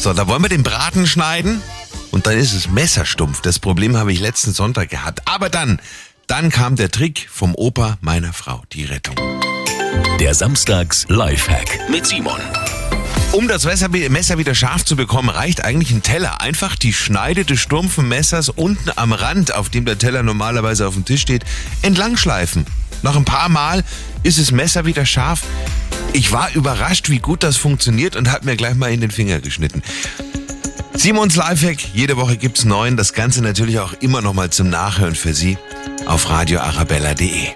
So, da wollen wir den Braten schneiden und dann ist es messerstumpf. Das Problem habe ich letzten Sonntag gehabt. Aber dann, dann kam der Trick vom Opa meiner Frau, die Rettung. Der Samstags Lifehack mit Simon. Um das Messer wieder scharf zu bekommen, reicht eigentlich ein Teller. Einfach die Schneide des stumpfen Messers unten am Rand, auf dem der Teller normalerweise auf dem Tisch steht, entlang schleifen. Nach ein paar Mal ist das Messer wieder scharf. Ich war überrascht, wie gut das funktioniert und hat mir gleich mal in den Finger geschnitten. Simons Lifehack, jede Woche gibt's neun. Das Ganze natürlich auch immer noch mal zum Nachhören für Sie auf radioarabella.de.